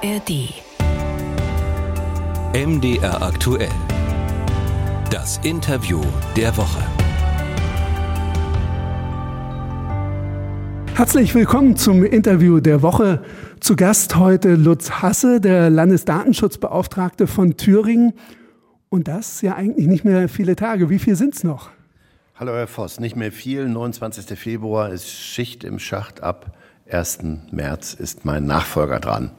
ARD. MDR aktuell. Das Interview der Woche. Herzlich willkommen zum Interview der Woche. Zu Gast heute Lutz Hasse, der Landesdatenschutzbeauftragte von Thüringen. Und das ja eigentlich nicht mehr viele Tage. Wie viel sind es noch? Hallo Herr Voss, nicht mehr viel. 29. Februar ist Schicht im Schacht. Ab 1. März ist mein Nachfolger dran.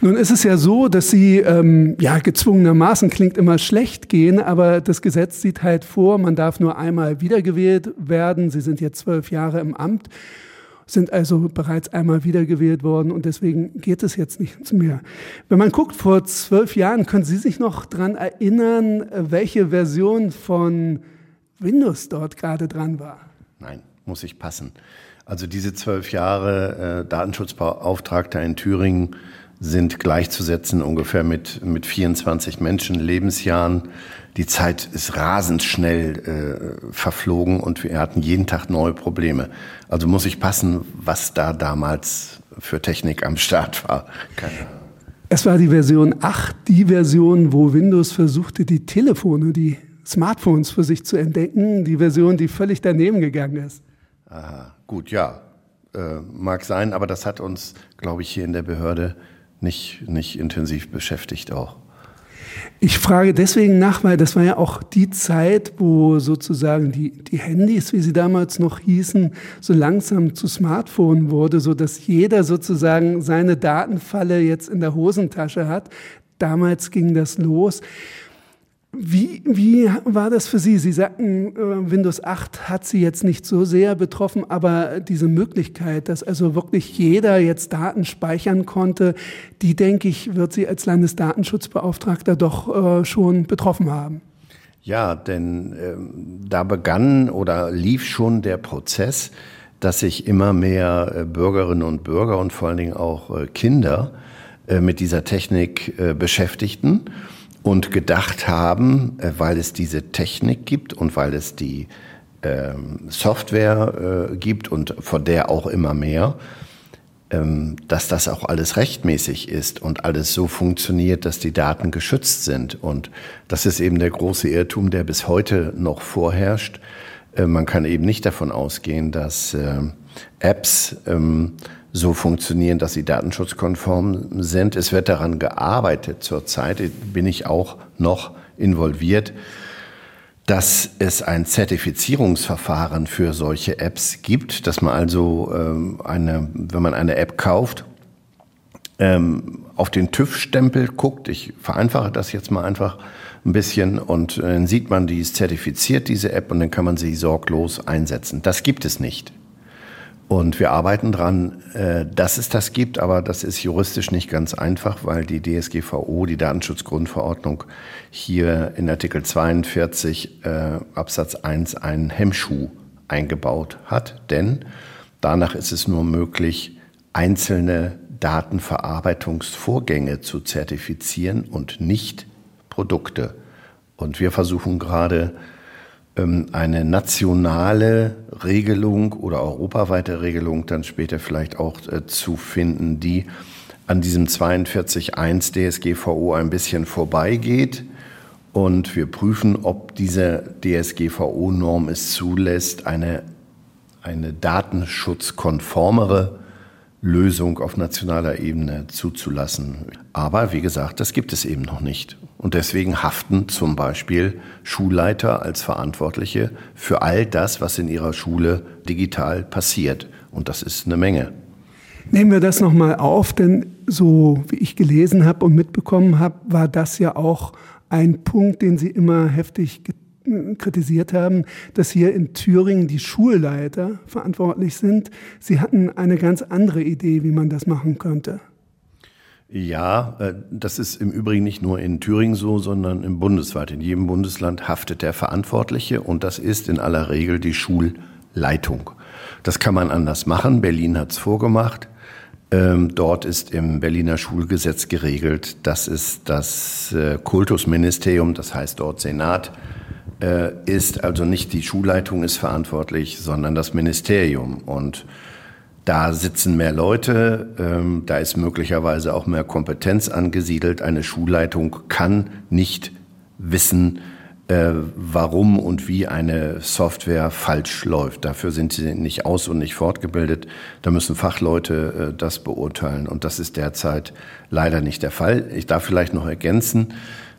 Nun ist es ja so, dass Sie ähm, ja gezwungenermaßen klingt immer schlecht gehen, aber das Gesetz sieht halt vor, man darf nur einmal wiedergewählt werden. Sie sind jetzt zwölf Jahre im Amt, sind also bereits einmal wiedergewählt worden und deswegen geht es jetzt nicht mehr. Wenn man guckt, vor zwölf Jahren, können Sie sich noch daran erinnern, welche Version von Windows dort gerade dran war? Nein, muss ich passen. Also diese zwölf Jahre äh, Datenschutzbeauftragter in Thüringen sind gleichzusetzen ungefähr mit, mit 24 Menschen Lebensjahren. Die Zeit ist rasend schnell äh, verflogen und wir hatten jeden Tag neue Probleme. Also muss ich passen, was da damals für Technik am Start war. Keine Es war die Version 8, die Version, wo Windows versuchte, die Telefone, die Smartphones für sich zu entdecken. Die Version, die völlig daneben gegangen ist. Aha, gut, ja. Äh, mag sein, aber das hat uns, glaube ich, hier in der Behörde nicht, nicht intensiv beschäftigt auch. Ich frage deswegen nach, weil das war ja auch die Zeit, wo sozusagen die, die Handys, wie sie damals noch hießen, so langsam zu Smartphone wurde, so dass jeder sozusagen seine Datenfalle jetzt in der Hosentasche hat. Damals ging das los. Wie, wie war das für Sie? Sie sagten, äh, Windows 8 hat Sie jetzt nicht so sehr betroffen, aber diese Möglichkeit, dass also wirklich jeder jetzt Daten speichern konnte, die, denke ich, wird Sie als Landesdatenschutzbeauftragter doch äh, schon betroffen haben. Ja, denn äh, da begann oder lief schon der Prozess, dass sich immer mehr äh, Bürgerinnen und Bürger und vor allen Dingen auch Kinder mit dieser Technik beschäftigten und gedacht haben, äh, weil es diese Technik gibt und weil es die ähm, Software äh, gibt und von der auch immer mehr, ähm, dass das auch alles rechtmäßig ist und alles so funktioniert, dass die Daten geschützt sind. Und das ist eben der große Irrtum, der bis heute noch vorherrscht. Äh, man kann eben nicht davon ausgehen, dass Apps ähm, so funktionieren, dass sie datenschutzkonform sind. Es wird daran gearbeitet zurzeit, bin ich auch noch involviert, dass es ein Zertifizierungsverfahren für solche Apps gibt, dass man also ähm, eine, wenn man eine App kauft, ähm, auf den TÜV-Stempel guckt. Ich vereinfache das jetzt mal einfach ein bisschen und äh, dann sieht man, die ist zertifiziert, diese App, und dann kann man sie sorglos einsetzen. Das gibt es nicht. Und wir arbeiten dran, äh, dass es das gibt, aber das ist juristisch nicht ganz einfach, weil die DSGVO, die Datenschutzgrundverordnung, hier in Artikel 42 äh, Absatz 1 einen Hemmschuh eingebaut hat. Denn danach ist es nur möglich, einzelne Datenverarbeitungsvorgänge zu zertifizieren und nicht Produkte. Und wir versuchen gerade, eine nationale Regelung oder europaweite Regelung dann später vielleicht auch äh, zu finden, die an diesem 42.1 DSGVO ein bisschen vorbeigeht. Und wir prüfen, ob diese DSGVO-Norm es zulässt, eine, eine datenschutzkonformere Lösung auf nationaler Ebene zuzulassen. Aber wie gesagt, das gibt es eben noch nicht. Und deswegen haften zum Beispiel Schulleiter als Verantwortliche für all das, was in ihrer Schule digital passiert. Und das ist eine Menge. Nehmen wir das nochmal auf, denn so wie ich gelesen habe und mitbekommen habe, war das ja auch ein Punkt, den Sie immer heftig kritisiert haben, dass hier in Thüringen die Schulleiter verantwortlich sind. Sie hatten eine ganz andere Idee, wie man das machen könnte. Ja, äh, das ist im Übrigen nicht nur in Thüringen so, sondern im bundesweit. In jedem Bundesland haftet der Verantwortliche und das ist in aller Regel die Schulleitung. Das kann man anders machen. Berlin hat es vorgemacht. Ähm, dort ist im Berliner Schulgesetz geregelt, dass es das äh, Kultusministerium, das heißt dort Senat, ist also nicht die Schulleitung ist verantwortlich, sondern das Ministerium. Und da sitzen mehr Leute, ähm, da ist möglicherweise auch mehr Kompetenz angesiedelt. Eine Schulleitung kann nicht wissen, äh, warum und wie eine Software falsch läuft. Dafür sind sie nicht aus und nicht fortgebildet. Da müssen Fachleute äh, das beurteilen. Und das ist derzeit leider nicht der Fall. Ich darf vielleicht noch ergänzen,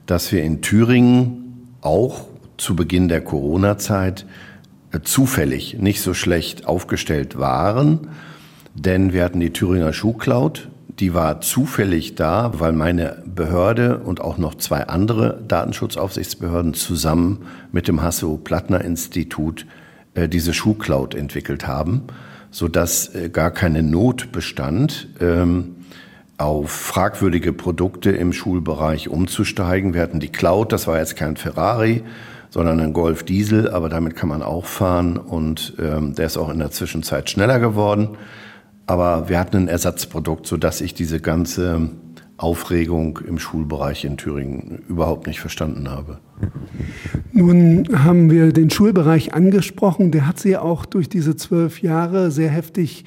dass wir in Thüringen auch zu Beginn der Corona-Zeit äh, zufällig nicht so schlecht aufgestellt waren denn wir hatten die Thüringer Schuhcloud, die war zufällig da, weil meine Behörde und auch noch zwei andere Datenschutzaufsichtsbehörden zusammen mit dem Hasso-Plattner-Institut äh, diese Schuhcloud entwickelt haben, sodass äh, gar keine Not bestand, ähm, auf fragwürdige Produkte im Schulbereich umzusteigen. Wir hatten die Cloud, das war jetzt kein Ferrari, sondern ein Golf Diesel, aber damit kann man auch fahren und ähm, der ist auch in der Zwischenzeit schneller geworden. Aber wir hatten ein Ersatzprodukt, sodass ich diese ganze Aufregung im Schulbereich in Thüringen überhaupt nicht verstanden habe. Nun haben wir den Schulbereich angesprochen. Der hat Sie auch durch diese zwölf Jahre sehr heftig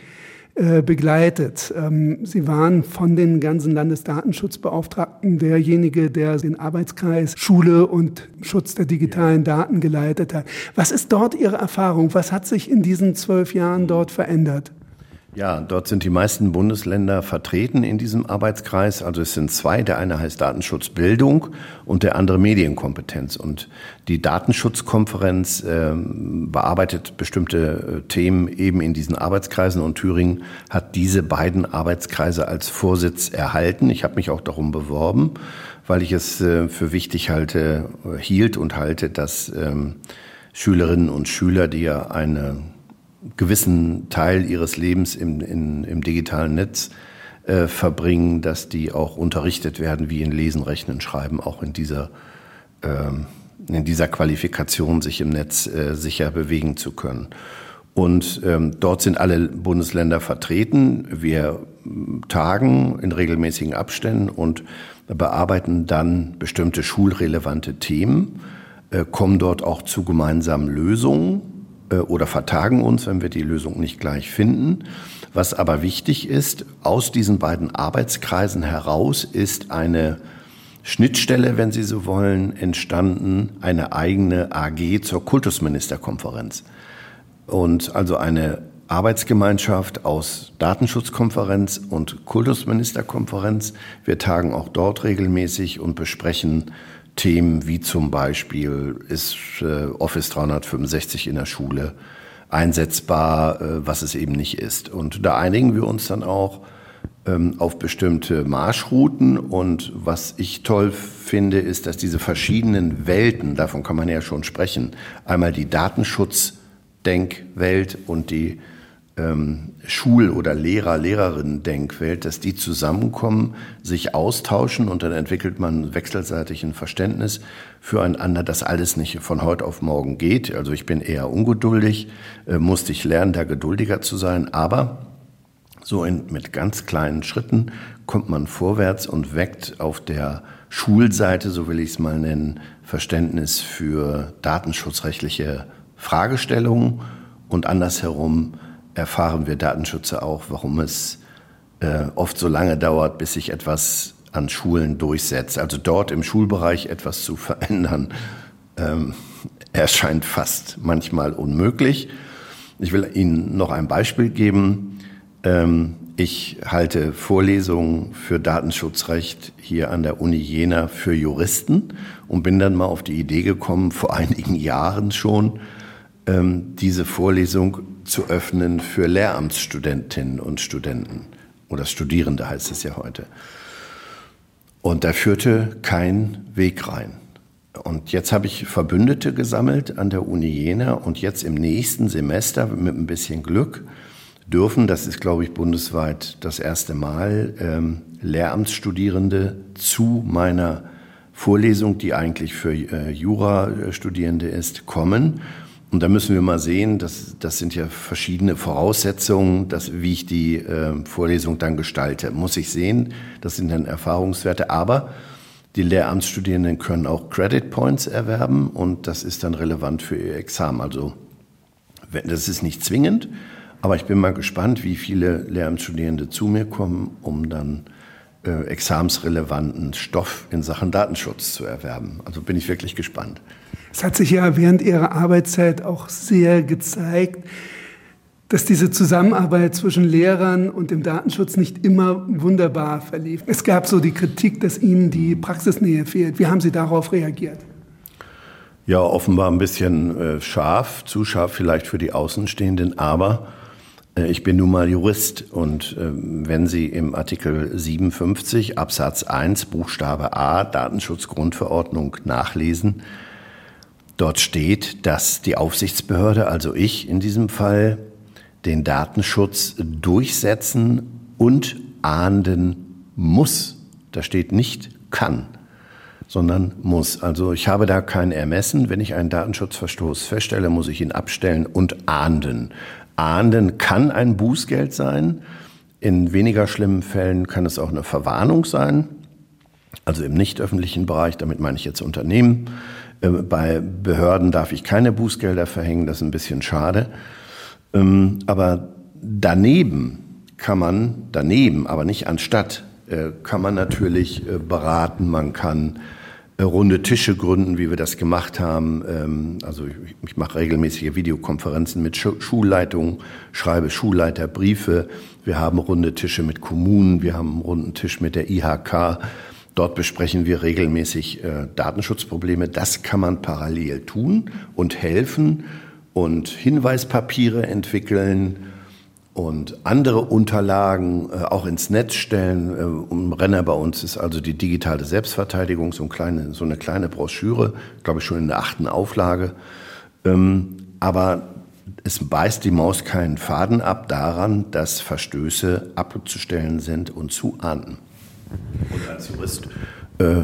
äh, begleitet. Ähm, Sie waren von den ganzen Landesdatenschutzbeauftragten derjenige, der den Arbeitskreis Schule und Schutz der digitalen Daten geleitet hat. Was ist dort Ihre Erfahrung? Was hat sich in diesen zwölf Jahren dort verändert? Ja, dort sind die meisten Bundesländer vertreten in diesem Arbeitskreis. Also es sind zwei. Der eine heißt Datenschutzbildung und der andere Medienkompetenz. Und die Datenschutzkonferenz äh, bearbeitet bestimmte äh, Themen eben in diesen Arbeitskreisen. Und Thüringen hat diese beiden Arbeitskreise als Vorsitz erhalten. Ich habe mich auch darum beworben, weil ich es äh, für wichtig halte, äh, hielt und halte, dass ähm, Schülerinnen und Schüler, die ja eine gewissen Teil ihres Lebens im, in, im digitalen Netz äh, verbringen, dass die auch unterrichtet werden, wie in Lesen, Rechnen, Schreiben, auch in dieser, ähm, in dieser Qualifikation sich im Netz äh, sicher bewegen zu können. Und ähm, dort sind alle Bundesländer vertreten. Wir tagen in regelmäßigen Abständen und bearbeiten dann bestimmte schulrelevante Themen, äh, kommen dort auch zu gemeinsamen Lösungen oder vertagen uns, wenn wir die Lösung nicht gleich finden. Was aber wichtig ist, aus diesen beiden Arbeitskreisen heraus ist eine Schnittstelle, wenn Sie so wollen, entstanden, eine eigene AG zur Kultusministerkonferenz. Und also eine Arbeitsgemeinschaft aus Datenschutzkonferenz und Kultusministerkonferenz. Wir tagen auch dort regelmäßig und besprechen Themen wie zum Beispiel ist äh, Office 365 in der Schule einsetzbar, äh, was es eben nicht ist. Und da einigen wir uns dann auch ähm, auf bestimmte Marschrouten. Und was ich toll finde, ist, dass diese verschiedenen Welten, davon kann man ja schon sprechen, einmal die Datenschutzdenkwelt und die ähm, Schul- oder Lehrer, Lehrerinnen-Denkwelt, dass die zusammenkommen, sich austauschen und dann entwickelt man wechselseitig ein Verständnis füreinander, dass alles nicht von heute auf morgen geht. Also ich bin eher ungeduldig, äh, musste ich lernen, da geduldiger zu sein, aber so in, mit ganz kleinen Schritten kommt man vorwärts und weckt auf der Schulseite, so will ich es mal nennen, Verständnis für datenschutzrechtliche Fragestellungen und andersherum erfahren wir Datenschützer auch, warum es äh, oft so lange dauert, bis sich etwas an Schulen durchsetzt. Also dort im Schulbereich etwas zu verändern, ähm, erscheint fast manchmal unmöglich. Ich will Ihnen noch ein Beispiel geben. Ähm, ich halte Vorlesungen für Datenschutzrecht hier an der Uni Jena für Juristen und bin dann mal auf die Idee gekommen, vor einigen Jahren schon, ähm, diese Vorlesung zu öffnen für Lehramtsstudentinnen und Studenten oder Studierende heißt es ja heute. Und da führte kein Weg rein. Und jetzt habe ich Verbündete gesammelt an der Uni Jena und jetzt im nächsten Semester mit ein bisschen Glück dürfen, das ist glaube ich bundesweit das erste Mal, ähm, Lehramtsstudierende zu meiner Vorlesung, die eigentlich für äh, Jurastudierende ist, kommen und da müssen wir mal sehen, das, das sind ja verschiedene Voraussetzungen, dass, wie ich die äh, Vorlesung dann gestalte. Muss ich sehen, das sind dann Erfahrungswerte. Aber die Lehramtsstudierenden können auch Credit Points erwerben und das ist dann relevant für ihr Examen. Also das ist nicht zwingend, Aber ich bin mal gespannt, wie viele Lehramtsstudierende zu mir kommen, um dann äh, examensrelevanten Stoff in Sachen Datenschutz zu erwerben. Also bin ich wirklich gespannt. Es hat sich ja während Ihrer Arbeitszeit auch sehr gezeigt, dass diese Zusammenarbeit zwischen Lehrern und dem Datenschutz nicht immer wunderbar verlief. Es gab so die Kritik, dass Ihnen die Praxisnähe fehlt. Wie haben Sie darauf reagiert? Ja, offenbar ein bisschen äh, scharf, zu scharf vielleicht für die Außenstehenden, aber äh, ich bin nun mal Jurist und äh, wenn Sie im Artikel 57 Absatz 1 Buchstabe A Datenschutzgrundverordnung nachlesen, dort steht, dass die Aufsichtsbehörde, also ich in diesem Fall, den Datenschutz durchsetzen und ahnden muss. Da steht nicht kann, sondern muss. Also ich habe da kein Ermessen. Wenn ich einen Datenschutzverstoß feststelle, muss ich ihn abstellen und ahnden. Ahnden kann ein Bußgeld sein. In weniger schlimmen Fällen kann es auch eine Verwarnung sein. Also im nicht öffentlichen Bereich, damit meine ich jetzt Unternehmen. Äh, bei Behörden darf ich keine Bußgelder verhängen, das ist ein bisschen schade. Ähm, aber daneben kann man, daneben, aber nicht anstatt, äh, kann man natürlich äh, beraten, man kann runde Tische gründen, wie wir das gemacht haben. Ähm, also ich mache regelmäßige Videokonferenzen mit Schulleitungen, schreibe Schulleiterbriefe. Wir haben runde Tische mit Kommunen, wir haben einen runden Tisch mit der IHK. Dort besprechen wir regelmäßig Datenschutzprobleme. Das kann man parallel tun und helfen und Hinweispapiere entwickeln und andere Unterlagen äh, auch ins Netz stellen. Äh, um Renner bei uns ist also die digitale Selbstverteidigung, so, ein kleine, so eine kleine Broschüre, glaube ich schon in der achten Auflage. Ähm, aber es beißt die Maus keinen Faden ab daran, dass Verstöße abzustellen sind und zu ahnden. Und als Jurist äh,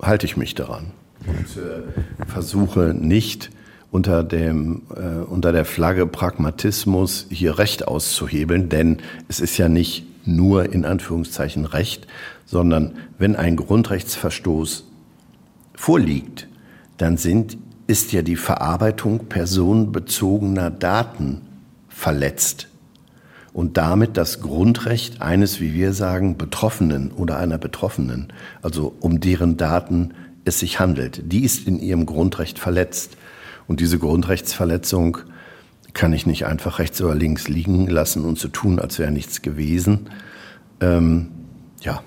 halte ich mich daran und äh, versuche nicht, unter, dem, äh, unter der Flagge Pragmatismus hier Recht auszuhebeln, denn es ist ja nicht nur in Anführungszeichen Recht, sondern wenn ein Grundrechtsverstoß vorliegt, dann sind, ist ja die Verarbeitung personenbezogener Daten verletzt und damit das Grundrecht eines, wie wir sagen, Betroffenen oder einer Betroffenen, also um deren Daten es sich handelt, die ist in ihrem Grundrecht verletzt. Und diese Grundrechtsverletzung kann ich nicht einfach rechts oder links liegen lassen und so tun, als wäre nichts gewesen. Ähm, ja.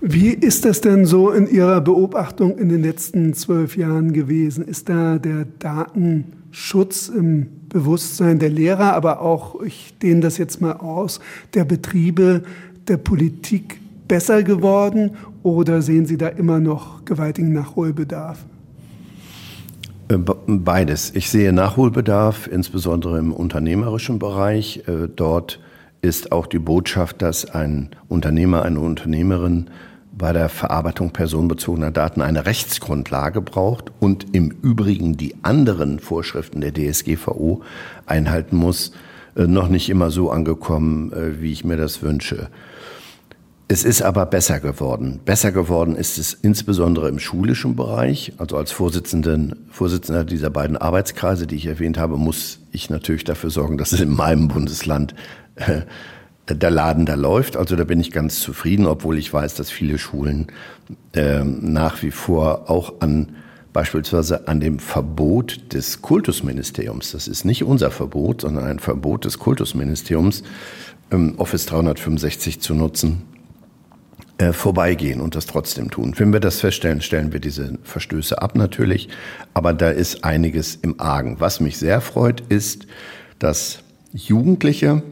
Wie ist das denn so in Ihrer Beobachtung in den letzten zwölf Jahren gewesen? Ist da der Datenschutz im Bewusstsein der Lehrer, aber auch, ich dehne das jetzt mal aus, der Betriebe, der Politik besser geworden oder sehen Sie da immer noch gewaltigen Nachholbedarf? Äh, beides. Ich sehe Nachholbedarf, insbesondere im unternehmerischen Bereich. Äh, dort ist auch die Botschaft, dass ein Unternehmer, eine Unternehmerin bei der Verarbeitung personenbezogener Daten eine Rechtsgrundlage braucht und im Übrigen die anderen Vorschriften der DSGVO einhalten muss, äh, noch nicht immer so angekommen, wie ich mir das wünsche. Es ist aber besser geworden. Besser geworden ist es insbesondere im schulischen Bereich. Also als Vorsitzenden, Vorsitzender dieser beiden Arbeitskreise, die ich erwähnt habe, muss ich natürlich dafür sorgen, dass es in meinem Bundesland äh, der Laden da läuft. Also da bin ich ganz zufrieden, obwohl ich weiß, dass viele Schulen äh, nach wie vor auch an beispielsweise an dem Verbot des Kultusministeriums, das ist nicht unser Verbot, sondern ein Verbot des Kultusministeriums, ähm, Office 365 zu nutzen, äh, vorbeigehen und das trotzdem tun. Wenn wir das feststellen, stellen wir diese Verstöße ab natürlich, aber da ist einiges im Argen. Was mich sehr freut, ist, dass Jugendliche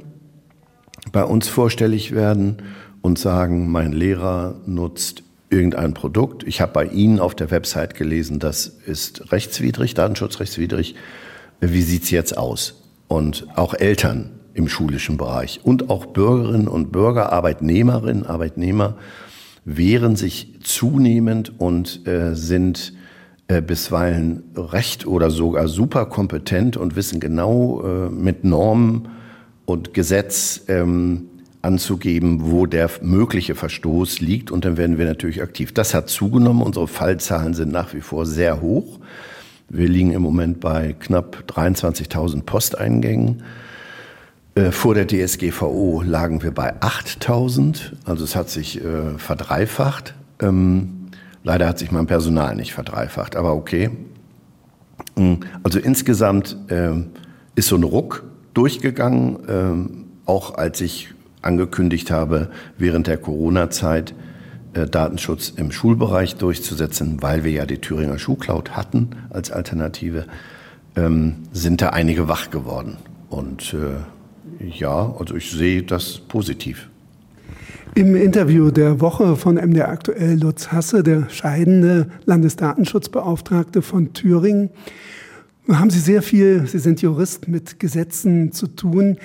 bei uns vorstellig werden und sagen, mein Lehrer nutzt irgendein Produkt. Ich habe bei Ihnen auf der Website gelesen, das ist rechtswidrig, datenschutzrechtswidrig. Wie sieht's jetzt aus? Und auch Eltern im schulischen Bereich. Und auch Bürgerinnen und Bürger, Arbeitnehmerinnen, Arbeitnehmer wehren sich zunehmend und äh, sind äh, bisweilen recht oder sogar super kompetent und wissen genau äh, mit Normen und Gesetz ähm, anzugeben, wo der mögliche Verstoß liegt. Und dann werden wir natürlich aktiv. Das hat zugenommen. Unsere Fallzahlen sind nach wie vor sehr hoch. Wir liegen im Moment bei knapp 23.000 Posteingängen. Äh, vor der DSGVO lagen wir bei 8000, also es hat sich äh, verdreifacht. Ähm, leider hat sich mein Personal nicht verdreifacht, aber okay. Mm, also insgesamt äh, ist so ein Ruck durchgegangen, äh, auch als ich angekündigt habe, während der Corona-Zeit äh, Datenschutz im Schulbereich durchzusetzen, weil wir ja die Thüringer Schuhcloud hatten als Alternative, ähm, sind da einige wach geworden. Und äh, ja, also ich sehe das positiv. Im Interview der Woche von MDR aktuell Lutz Hasse, der scheidende Landesdatenschutzbeauftragte von Thüringen, haben Sie sehr viel, Sie sind Jurist, mit Gesetzen zu tun.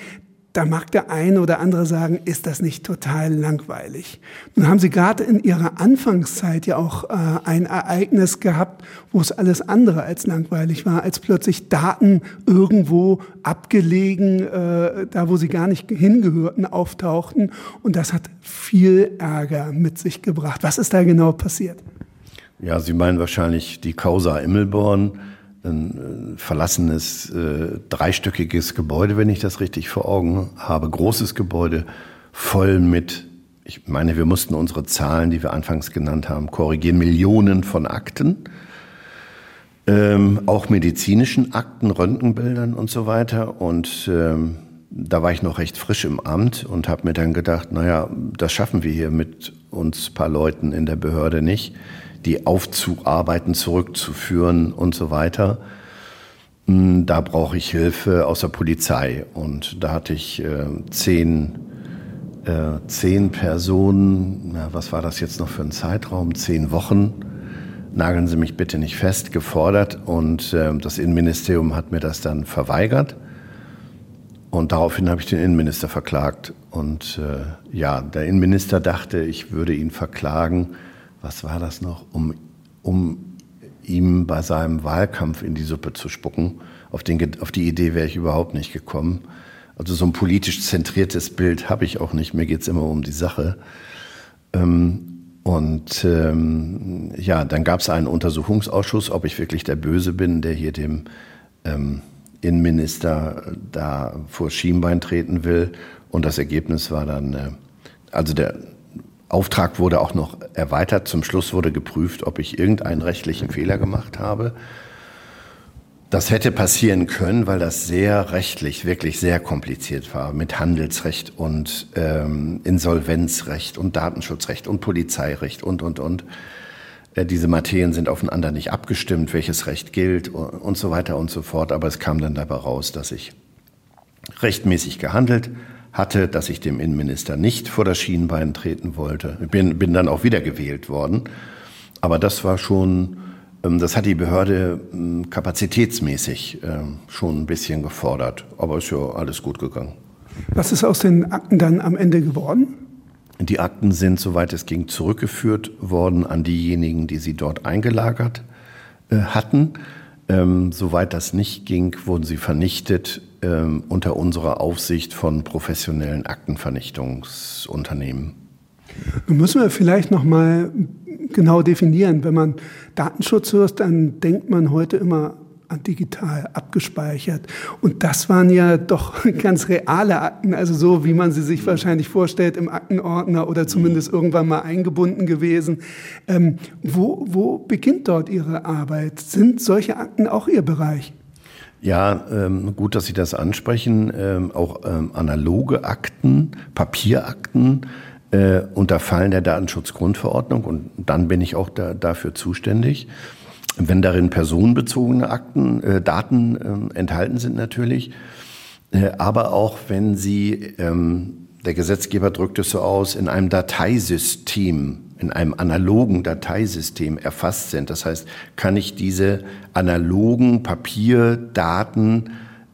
Da mag der eine oder andere sagen, ist das nicht total langweilig? Nun haben Sie gerade in Ihrer Anfangszeit ja auch äh, ein Ereignis gehabt, wo es alles andere als langweilig war, als plötzlich Daten irgendwo abgelegen, äh, da wo sie gar nicht hingehörten, auftauchten. Und das hat viel Ärger mit sich gebracht. Was ist da genau passiert? Ja, Sie meinen wahrscheinlich die Causa Immelborn ein äh, verlassenes, äh, dreistöckiges Gebäude, wenn ich das richtig vor Augen habe. Großes Gebäude, voll mit, ich meine, wir mussten unsere Zahlen, die wir anfangs genannt haben, korrigieren. Millionen von Akten. Ähm, auch medizinischen Akten, Röntgenbildern und so weiter. Und ähm, da war ich noch recht frisch im Amt und habe mir dann gedacht, naja, das schaffen wir hier mit uns paar Leuten in der Behörde nicht die aufzuarbeiten, zurückzuführen und so weiter. Hm, da brauche ich Hilfe aus der Polizei. Und da hatte ich äh, zehn, äh, zehn Personen, ja, was war das jetzt noch für ein Zeitraum? Zehn Wochen, nageln Sie mich bitte nicht fest, gefordert. Und äh, das Innenministerium hat mir das dann verweigert. Und daraufhin habe ich den Innenminister verklagt. Und äh, ja, der Innenminister dachte, ich würde ihn verklagen, was war das noch, um, um ihm bei seinem Wahlkampf in die Suppe zu spucken. Auf, den, auf die Idee wäre ich überhaupt nicht gekommen. Also so ein politisch zentriertes Bild habe ich auch nicht. Mir geht es immer um die Sache. Ähm, und ähm, ja, dann gab es einen Untersuchungsausschuss, ob ich wirklich der Böse bin, der hier dem ähm, Innenminister da vor Schienbein treten will. Und das Ergebnis war dann, äh, also der Auftrag wurde auch noch erweitert. Zum Schluss wurde geprüft, ob ich irgendeinen rechtlichen Fehler gemacht habe. Das hätte passieren können, weil das sehr rechtlich wirklich sehr kompliziert war mit Handelsrecht und ähm, Insolvenzrecht und Datenschutzrecht und Polizeirecht und, und, und. Äh, diese Materien sind aufeinander nicht abgestimmt, welches Recht gilt und, und so weiter und so fort. Aber es kam dann dabei raus, dass ich rechtmäßig gehandelt hatte, dass ich dem Innenminister nicht vor das Schienenbein treten wollte. Ich bin, bin dann auch wieder gewählt worden. Aber das war schon, ähm, das hat die Behörde ähm, kapazitätsmäßig ähm, schon ein bisschen gefordert. Aber ist ja alles gut gegangen. Was ist aus den Akten dann am Ende geworden? Die Akten sind, soweit es ging, zurückgeführt worden an diejenigen, die sie dort eingelagert äh, hatten. Ähm, soweit das nicht ging, wurden sie vernichtet ähm, unter unserer Aufsicht von professionellen Aktenvernichtungsunternehmen. Nun müssen wir vielleicht noch mal genau definieren. Wenn man Datenschutz hört, dann denkt man heute immer digital abgespeichert. Und das waren ja doch ganz reale Akten, also so, wie man sie sich wahrscheinlich vorstellt, im Aktenordner oder zumindest irgendwann mal eingebunden gewesen. Ähm, wo, wo beginnt dort Ihre Arbeit? Sind solche Akten auch Ihr Bereich? Ja, ähm, gut, dass Sie das ansprechen. Ähm, auch ähm, analoge Akten, Papierakten äh, unterfallen der Datenschutzgrundverordnung und dann bin ich auch da, dafür zuständig. Wenn darin personenbezogene Akten, äh, Daten äh, enthalten sind natürlich, äh, aber auch wenn sie, ähm, der Gesetzgeber drückt es so aus, in einem Dateisystem, in einem analogen Dateisystem erfasst sind. Das heißt, kann ich diese analogen Papierdaten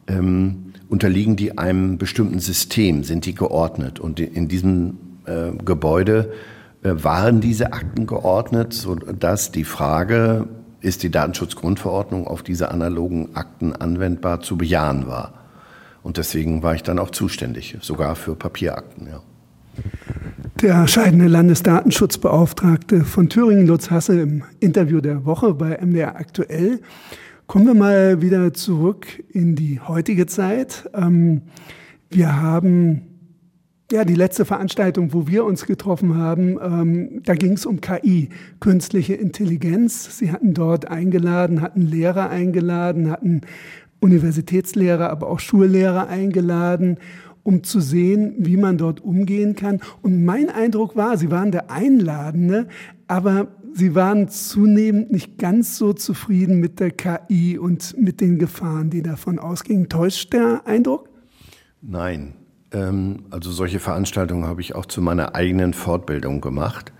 ähm, unterliegen die einem bestimmten System, sind die geordnet. Und in diesem äh, Gebäude äh, waren diese Akten geordnet, sodass die Frage ist die Datenschutzgrundverordnung auf diese analogen Akten anwendbar zu bejahen war. Und deswegen war ich dann auch zuständig, sogar für Papierakten. Ja. Der scheidende Landesdatenschutzbeauftragte von Thüringen, Lutz Hassel, im Interview der Woche bei MDR aktuell. Kommen wir mal wieder zurück in die heutige Zeit. Ähm, Wir haben ja, die letzte Veranstaltung, wo wir uns getroffen haben, ähm, da ging es um KI, künstliche Intelligenz. Sie hatten dort eingeladen, hatten Lehrer eingeladen, hatten Universitätslehrer, aber auch Schullehrer eingeladen, um zu sehen, wie man dort umgehen kann. Und mein Eindruck war, sie waren der Einladende, aber sie waren zunehmend nicht ganz so zufrieden mit der KI und mit den Gefahren, die davon ausgingen. Täuscht der Eindruck? Nein, ähm, also solche Veranstaltungen habe ich auch zu meiner eigenen Fortbildung gemacht,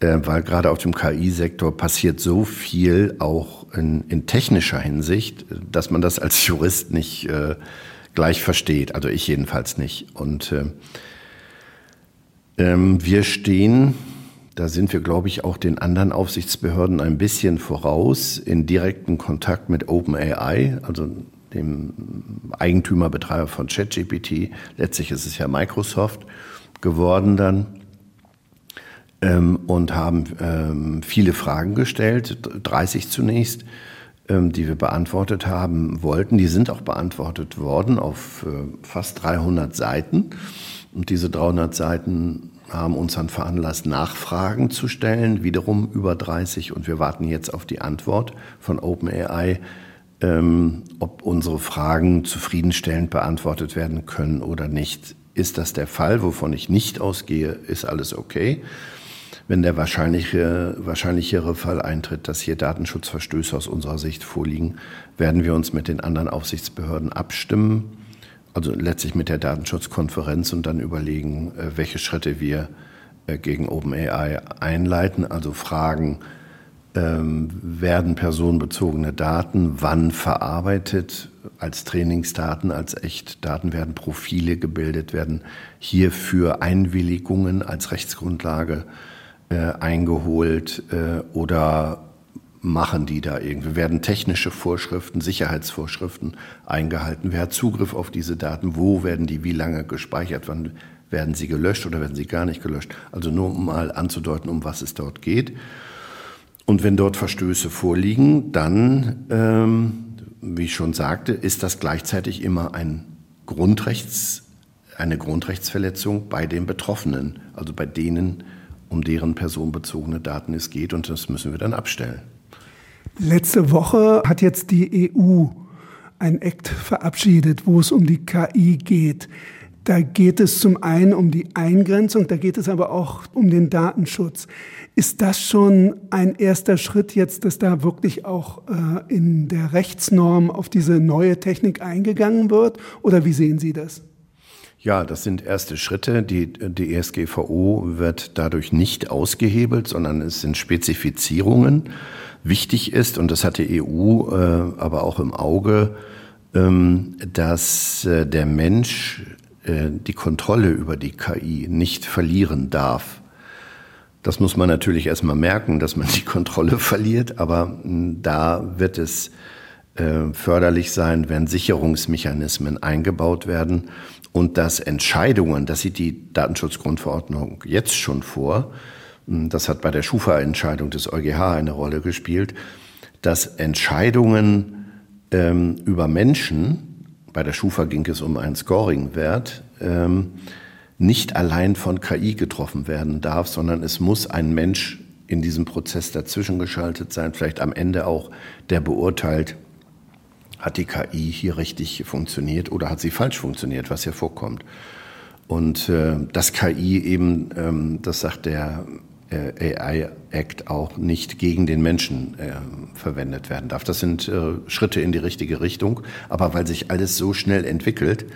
äh, weil gerade auf dem KI-Sektor passiert so viel auch in, in, technischer Hinsicht, dass man das als Jurist nicht äh, gleich versteht. Also ich jedenfalls nicht. Und äh, ähm, wir stehen, da sind wir, glaube ich, auch den anderen Aufsichtsbehörden ein bisschen voraus in direkten Kontakt mit OpenAI, also dem Eigentümerbetreiber von ChatGPT, letztlich ist es ja Microsoft geworden dann, ähm, und haben ähm, viele Fragen gestellt, 30 zunächst, die wir beantwortet haben wollten. Die sind auch beantwortet worden auf äh, fast 300 Seiten. Und diese 300 Seiten haben uns dann veranlasst, Nachfragen zu stellen, wiederum über 30. Und wir warten jetzt auf die Antwort von OpenAI, ähm, ob unsere Fragen zufriedenstellend beantwortet werden können oder nicht. Ist das der Fall, wovon ich nicht ausgehe, ist alles okay. Wenn der wahrscheinliche, wahrscheinlichere Fall eintritt, dass hier Datenschutzverstöße aus unserer Sicht vorliegen, werden wir uns mit den anderen Aufsichtsbehörden abstimmen, also letztlich mit der Datenschutzkonferenz und dann überlegen, äh, welche Schritte wir äh, gegen OpenAI einleiten, also fragen, ähm, werden personenbezogene Daten wann verarbeitet, als Trainingsdaten, als Echtdaten werden Profile gebildet, werden hierfür Einwilligungen als Rechtsgrundlage äh, eingeholt äh, oder machen die da irgendwie? Werden technische Vorschriften, Sicherheitsvorschriften eingehalten? Wer hat Zugriff auf diese Daten? Wo werden die wie lange gespeichert? Wann werden sie gelöscht oder werden sie gar nicht gelöscht? Also nur um mal anzudeuten, um was es dort geht. Und wenn dort Verstöße vorliegen, dann, ähm, wie ich schon sagte, ist das gleichzeitig immer ein Grundrechts, eine Grundrechtsverletzung bei den Betroffenen, also bei denen, um deren personenbezogene Daten es geht. Und das müssen wir dann abstellen. Letzte Woche hat jetzt die EU ein Act verabschiedet, wo es um die KI geht. Da geht es zum einen um die Eingrenzung, da geht es aber auch um den Datenschutz. Ist das schon ein erster Schritt jetzt, dass da wirklich auch äh, in der Rechtsnorm auf diese neue Technik eingegangen wird? Oder wie sehen Sie das? Ja, das sind erste Schritte. Die, die ESGVO wird dadurch nicht ausgehebelt, sondern es sind Spezifizierungen. Wichtig ist, und das hat die EU äh, aber auch im Auge, ähm, dass äh, der Mensch äh, die Kontrolle über die KI nicht verlieren darf. Das muss man natürlich erstmal merken, dass man die Kontrolle verliert, aber hm, da wird es äh, förderlich sein, wenn Sicherungsmechanismen eingebaut werden und dass Entscheidungen, das sieht die Datenschutzgrundverordnung jetzt schon vor, hm, das hat bei der Schufa-Entscheidung des EuGH eine Rolle gespielt, dass Entscheidungen ähm, über Menschen, bei der Schufa ging es um einen Scoring-Wert, ähm, nicht allein von KI getroffen werden darf, sondern es muss ein Mensch in diesem Prozess dazwischen geschaltet sein, vielleicht am Ende auch, der beurteilt, hat die KI hier richtig funktioniert oder hat sie falsch funktioniert, was ja vorkommt. Und äh, dass KI eben, ähm, das sagt der äh, AI Act auch, nicht gegen den Menschen äh, verwendet werden darf. Das sind äh, Schritte in die richtige Richtung. Aber weil sich alles so schnell entwickelt,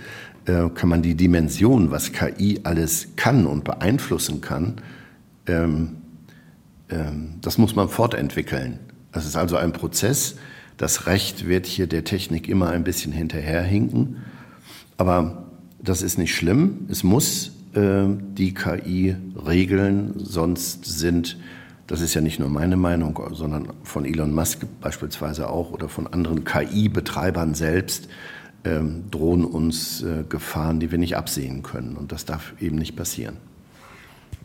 äh, kann man die Dimension, was KI alles kann und beeinflussen kann, ähm, ähm, das muss man fortentwickeln. Das ist also ein Prozess. Das Recht wird hier der Technik immer ein bisschen hinterherhinken. Aber das ist nicht schlimm. Es muss äh, die KI regeln, sonst sind, das ist ja nicht nur meine Meinung, sondern von Elon Musk beispielsweise auch oder von anderen KI-Betreibern selbst, ähm, drohen uns äh, Gefahren, die wir nicht absehen können. Und das darf eben nicht passieren.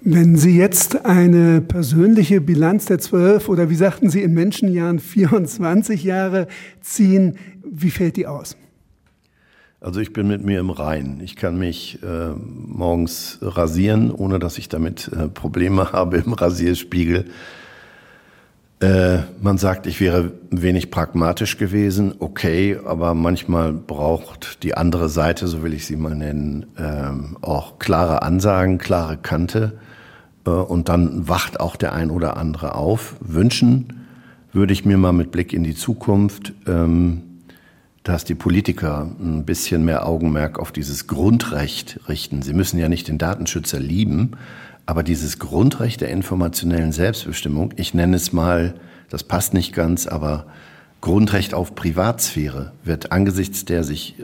Wenn Sie jetzt eine persönliche Bilanz der zwölf oder wie sagten Sie in Menschenjahren 24 Jahre ziehen, wie fällt die aus? Also ich bin mit mir im Rein. Ich kann mich äh, morgens rasieren, ohne dass ich damit äh, Probleme habe im Rasierspiegel. Äh, man sagt, ich wäre wenig pragmatisch gewesen, okay, aber manchmal braucht die andere Seite, so will ich sie mal nennen, ähm, auch klare Ansagen, klare Kante. Äh, und dann wacht auch der ein oder andere auf. Wünschen würde ich mir mal mit Blick in die Zukunft, ähm, dass die Politiker ein bisschen mehr Augenmerk auf dieses Grundrecht richten. Sie müssen ja nicht den Datenschützer lieben, aber dieses Grundrecht der informationellen Selbstbestimmung, ich nenne es mal, das passt nicht ganz, aber Grundrecht auf Privatsphäre wird angesichts der sich äh,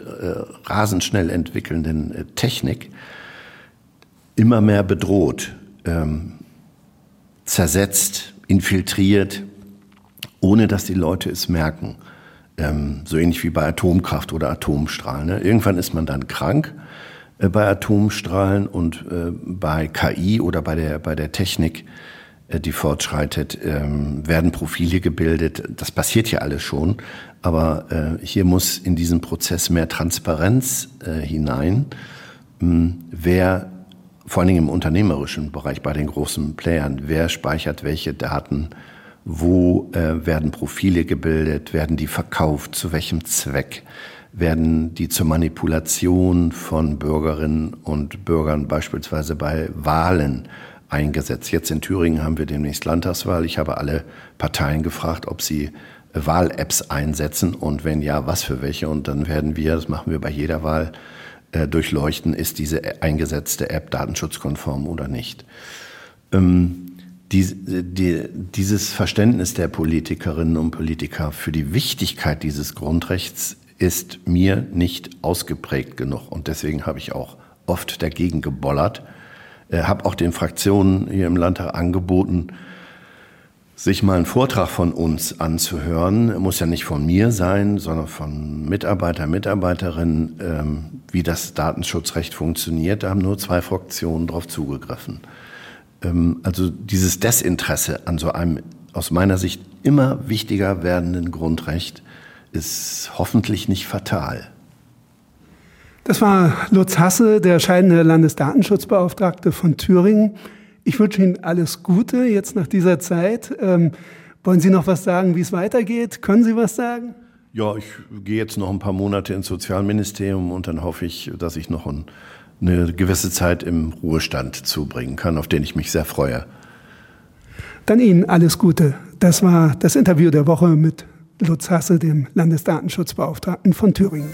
rasend schnell entwickelnden äh, Technik immer mehr bedroht, ähm, zersetzt, infiltriert, ohne dass die Leute es merken. Ähm, so ähnlich wie bei Atomkraft oder Atomstrahlen. Ne? Irgendwann ist man dann krank äh, bei Atomstrahlen und äh, bei KI oder bei der, bei der Technik, äh, die fortschreitet, ähm, werden Profile gebildet. Das passiert ja alles schon. Aber äh, hier muss in diesen Prozess mehr Transparenz äh, hinein. Ähm, wer vor allen Dingen im unternehmerischen Bereich bei den großen Playern, wer speichert welche Daten, wo äh, werden Profile gebildet, werden die verkauft, zu welchem Zweck, werden die zur Manipulation von Bürgerinnen und Bürgern beispielsweise bei Wahlen eingesetzt. Jetzt in Thüringen haben wir demnächst Landtagswahl. Ich habe alle Parteien gefragt, ob sie Wahl-Apps einsetzen und wenn ja, was für welche. Und dann werden wir, das machen wir bei jeder Wahl, äh, durchleuchten, ist diese eingesetzte App datenschutzkonform oder nicht. Ähm, die, die, dieses Verständnis der Politikerinnen und Politiker für die Wichtigkeit dieses Grundrechts ist mir nicht ausgeprägt genug. Und deswegen habe ich auch oft dagegen gebollert, äh, habe auch den Fraktionen hier im Landtag angeboten, sich mal einen Vortrag von uns anzuhören, muss ja nicht von mir sein, sondern von Mitarbeiter, Mitarbeiterinnen, ähm, wie das Datenschutzrecht funktioniert. Da haben nur zwei Fraktionen darauf zugegriffen. Ähm, also dieses Desinteresse an so einem aus meiner Sicht immer wichtiger werdenden Grundrecht ist hoffentlich nicht fatal. Das war Lutz Hasse, der scheidende Landesdatenschutzbeauftragte von Thüringen. Ich wünsche Ihnen alles Gute jetzt nach dieser Zeit. Ähm, wollen Sie noch was sagen, wie es weitergeht? Können Sie was sagen? Ja, ich gehe jetzt noch ein paar Monate ins Sozialministerium und dann hoffe ich, dass ich noch ein, eine gewisse Zeit im Ruhestand zubringen kann, auf den ich mich sehr freue. Dann Ihnen alles Gute. Das war das Interview der Woche mit Lutz Hasse, dem Landesdatenschutzbeauftragten von Thüringen.